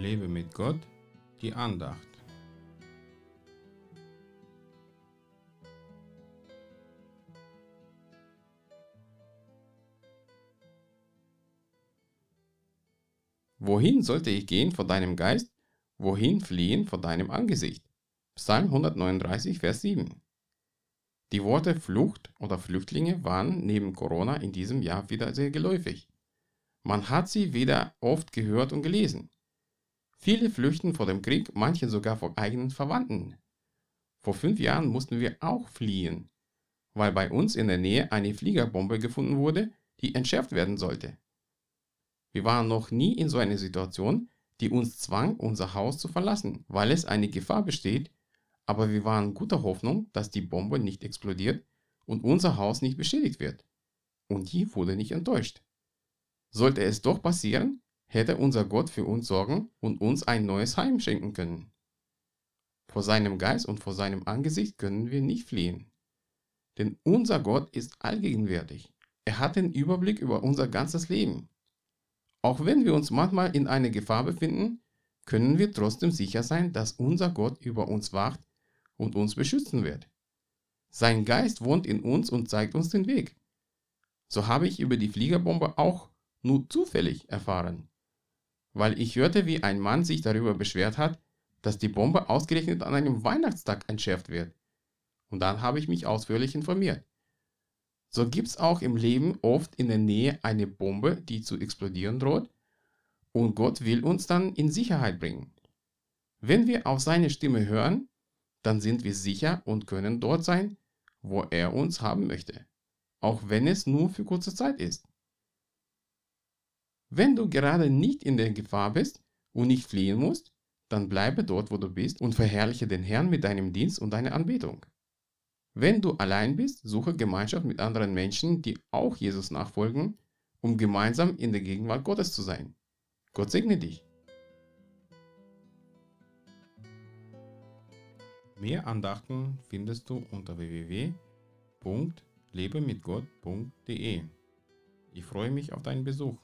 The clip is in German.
Lebe mit Gott, die Andacht. Wohin sollte ich gehen vor deinem Geist? Wohin fliehen vor deinem Angesicht? Psalm 139, Vers 7. Die Worte Flucht oder Flüchtlinge waren neben Corona in diesem Jahr wieder sehr geläufig. Man hat sie wieder oft gehört und gelesen. Viele flüchten vor dem Krieg, manche sogar vor eigenen Verwandten. Vor fünf Jahren mussten wir auch fliehen, weil bei uns in der Nähe eine Fliegerbombe gefunden wurde, die entschärft werden sollte. Wir waren noch nie in so einer Situation, die uns zwang, unser Haus zu verlassen, weil es eine Gefahr besteht, aber wir waren guter Hoffnung, dass die Bombe nicht explodiert und unser Haus nicht beschädigt wird. Und die wurde nicht enttäuscht. Sollte es doch passieren, hätte unser Gott für uns sorgen und uns ein neues Heim schenken können. Vor seinem Geist und vor seinem Angesicht können wir nicht fliehen. Denn unser Gott ist allgegenwärtig. Er hat den Überblick über unser ganzes Leben. Auch wenn wir uns manchmal in einer Gefahr befinden, können wir trotzdem sicher sein, dass unser Gott über uns wacht und uns beschützen wird. Sein Geist wohnt in uns und zeigt uns den Weg. So habe ich über die Fliegerbombe auch nur zufällig erfahren, weil ich hörte, wie ein Mann sich darüber beschwert hat, dass die Bombe ausgerechnet an einem Weihnachtstag entschärft wird. Und dann habe ich mich ausführlich informiert. So gibt es auch im Leben oft in der Nähe eine Bombe, die zu explodieren droht, und Gott will uns dann in Sicherheit bringen. Wenn wir auf seine Stimme hören, dann sind wir sicher und können dort sein, wo er uns haben möchte, auch wenn es nur für kurze Zeit ist. Wenn du gerade nicht in der Gefahr bist und nicht fliehen musst, dann bleibe dort, wo du bist und verherrliche den Herrn mit deinem Dienst und deiner Anbetung. Wenn du allein bist, suche Gemeinschaft mit anderen Menschen, die auch Jesus nachfolgen, um gemeinsam in der Gegenwart Gottes zu sein. Gott segne dich. Mehr Andachten findest du unter www.lebemitgott.de. Ich freue mich auf deinen Besuch.